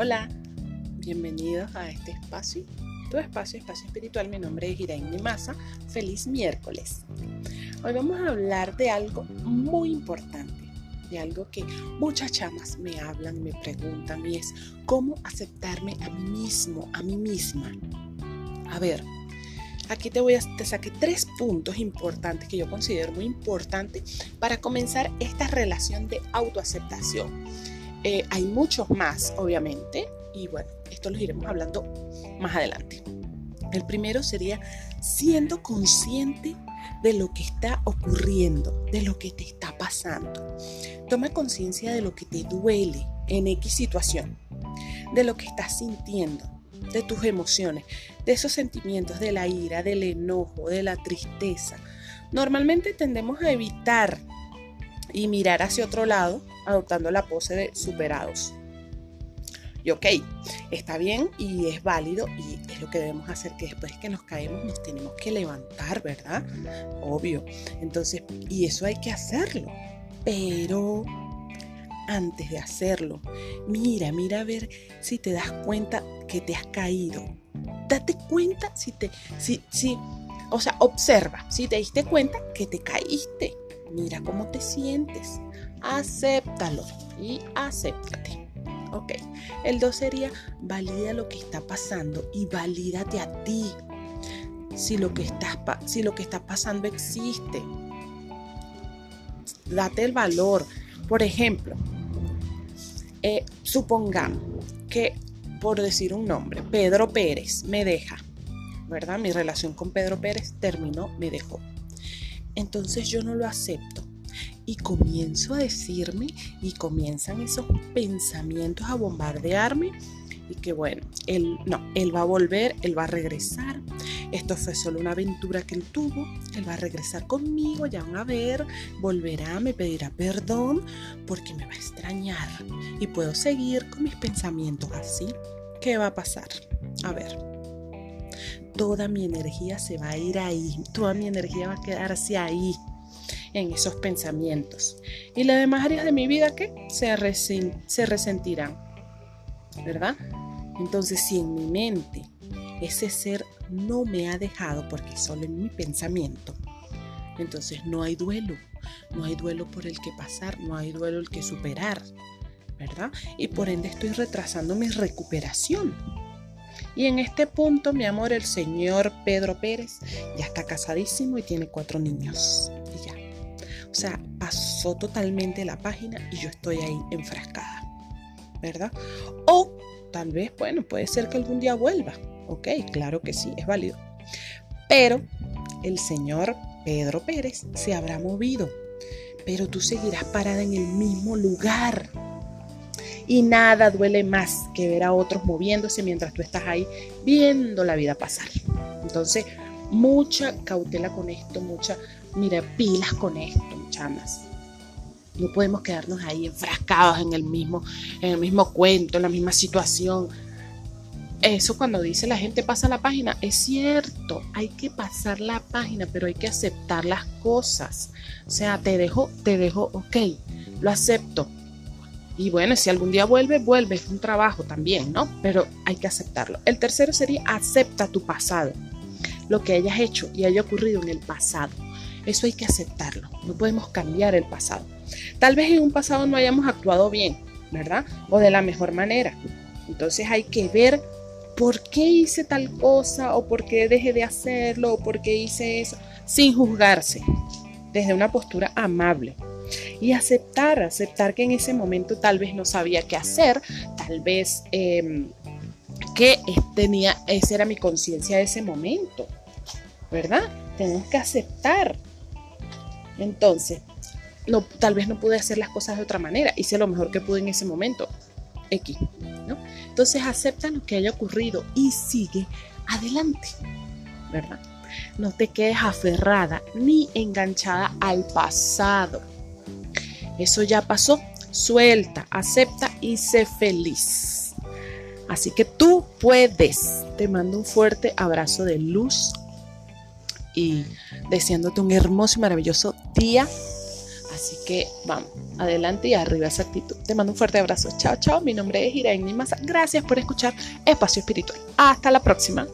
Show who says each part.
Speaker 1: Hola, bienvenidos a este espacio, tu espacio, espacio espiritual. Mi nombre es Irene Massa. Feliz miércoles. Hoy vamos a hablar de algo muy importante, de algo que muchas chamas me hablan, me preguntan y es cómo aceptarme a mí mismo, a mí misma. A ver, aquí te voy a te saqué tres puntos importantes que yo considero muy importantes para comenzar esta relación de autoaceptación eh, hay muchos más, obviamente, y bueno, esto los iremos hablando más adelante. El primero sería siendo consciente de lo que está ocurriendo, de lo que te está pasando. Toma conciencia de lo que te duele en X situación, de lo que estás sintiendo, de tus emociones, de esos sentimientos, de la ira, del enojo, de la tristeza. Normalmente tendemos a evitar y mirar hacia otro lado, adoptando la pose de superados. Y ok, está bien y es válido y es lo que debemos hacer, que después que nos caemos nos tenemos que levantar, ¿verdad? Obvio. Entonces, y eso hay que hacerlo. Pero antes de hacerlo, mira, mira a ver si te das cuenta que te has caído. Date cuenta si te, si, si, o sea, observa, si te diste cuenta que te caíste mira cómo te sientes, acéptalo y acéptate. Ok, el 2 sería valida lo que está pasando y valídate a ti. Si lo que, está, si lo que está pasando existe, date el valor. Por ejemplo, eh, supongamos que, por decir un nombre, Pedro Pérez me deja, ¿verdad? Mi relación con Pedro Pérez terminó, me dejó entonces yo no lo acepto. Y comienzo a decirme y comienzan esos pensamientos a bombardearme y que bueno, él no, él va a volver, él va a regresar. Esto fue solo una aventura que él tuvo, él va a regresar conmigo, ya van a ver, volverá, me pedirá perdón porque me va a extrañar y puedo seguir con mis pensamientos así. ¿Qué va a pasar? A ver toda mi energía se va a ir ahí, toda mi energía va a quedarse ahí, en esos pensamientos. Y las demás áreas de mi vida que se, se resentirán, ¿verdad? Entonces, si en mi mente ese ser no me ha dejado porque solo en mi pensamiento, entonces no hay duelo, no hay duelo por el que pasar, no hay duelo el que superar, ¿verdad? Y por ende estoy retrasando mi recuperación. Y en este punto, mi amor, el señor Pedro Pérez ya está casadísimo y tiene cuatro niños. O sea, pasó totalmente la página y yo estoy ahí enfrascada. ¿Verdad? O tal vez, bueno, puede ser que algún día vuelva. Ok, claro que sí, es válido. Pero el señor Pedro Pérez se habrá movido. Pero tú seguirás parada en el mismo lugar. Y nada duele más que ver a otros moviéndose mientras tú estás ahí viendo la vida pasar. Entonces, mucha cautela con esto, mucha, mira, pilas con esto, No podemos quedarnos ahí enfrascados en el mismo, en el mismo cuento, en la misma situación. Eso cuando dice la gente pasa la página, es cierto, hay que pasar la página, pero hay que aceptar las cosas. O sea, te dejo, te dejo, ok, lo acepto, y bueno, si algún día vuelve, vuelve, es un trabajo también, ¿no? Pero hay que aceptarlo. El tercero sería acepta tu pasado, lo que hayas hecho y haya ocurrido en el pasado. Eso hay que aceptarlo, no podemos cambiar el pasado. Tal vez en un pasado no hayamos actuado bien, ¿verdad? O de la mejor manera. Entonces hay que ver por qué hice tal cosa o por qué dejé de hacerlo o por qué hice eso, sin juzgarse, desde una postura amable y aceptar, aceptar que en ese momento tal vez no sabía qué hacer, tal vez em, que tenía, esa era mi conciencia de ese momento, ¿verdad? Tenemos que aceptar. Entonces, tal vez no pude hacer las cosas de otra manera, hice lo mejor que pude en ese momento, X. Entonces acepta lo que haya ocurrido y sigue adelante, ¿verdad? No te quedes aferrada ni enganchada al pasado eso ya pasó. Suelta, acepta y sé feliz. Así que tú puedes. Te mando un fuerte abrazo de luz y deseándote un hermoso y maravilloso día. Así que vamos, adelante y arriba esa actitud. Te mando un fuerte abrazo. Chao, chao. Mi nombre es Irene Massa. Gracias por escuchar Espacio Espiritual. Hasta la próxima.